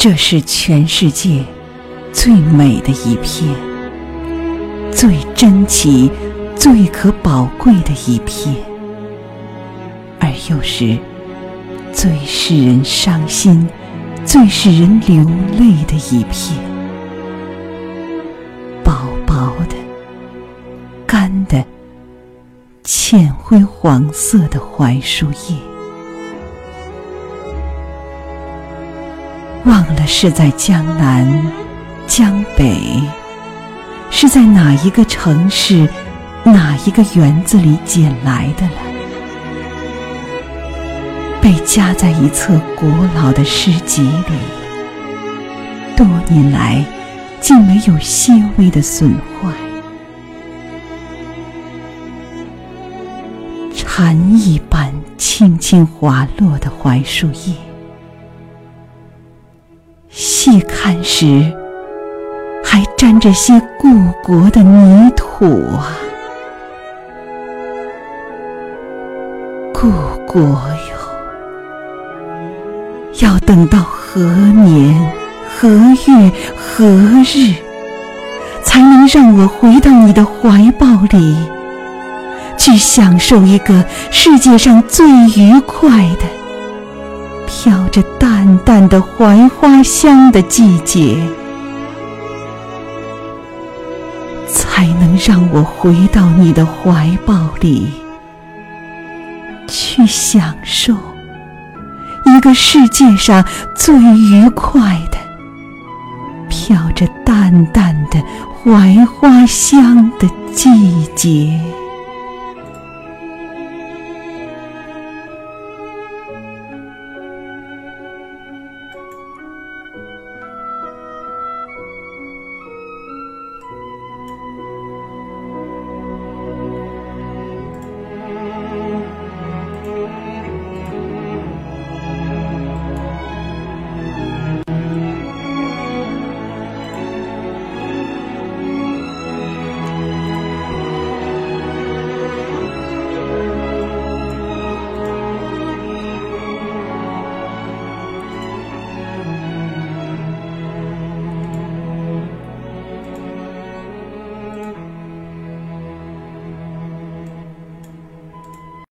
这是全世界最美的一片，最珍奇、最可宝贵的一片，而又是最使人伤心、最使人流泪的一片。薄薄的、干的、浅灰黄色的槐树叶。忘了是在江南、江北，是在哪一个城市、哪一个园子里捡来的了？被夹在一册古老的诗集里，多年来竟没有些微的损坏。蝉翼般轻轻滑落的槐树叶。细看时，还沾着些故国的泥土啊！故国哟，要等到何年何月何日，才能让我回到你的怀抱里，去享受一个世界上最愉快的？飘着淡淡的槐花香的季节，才能让我回到你的怀抱里，去享受一个世界上最愉快的、飘着淡淡的槐花香的季节。